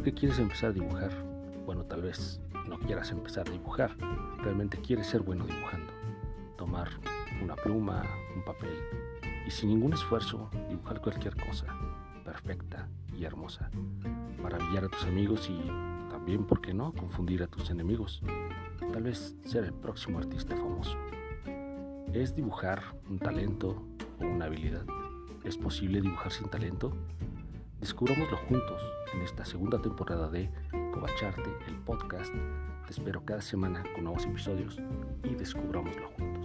¿Por qué quieres empezar a dibujar? Bueno, tal vez no quieras empezar a dibujar, realmente quieres ser bueno dibujando. Tomar una pluma, un papel y sin ningún esfuerzo dibujar cualquier cosa perfecta y hermosa. Maravillar a tus amigos y también, ¿por qué no?, confundir a tus enemigos. Tal vez ser el próximo artista famoso. ¿Es dibujar un talento o una habilidad? ¿Es posible dibujar sin talento? Descubrámoslo juntos en esta segunda temporada de Cobacharte, el podcast. Te espero cada semana con nuevos episodios y descubrámoslo juntos.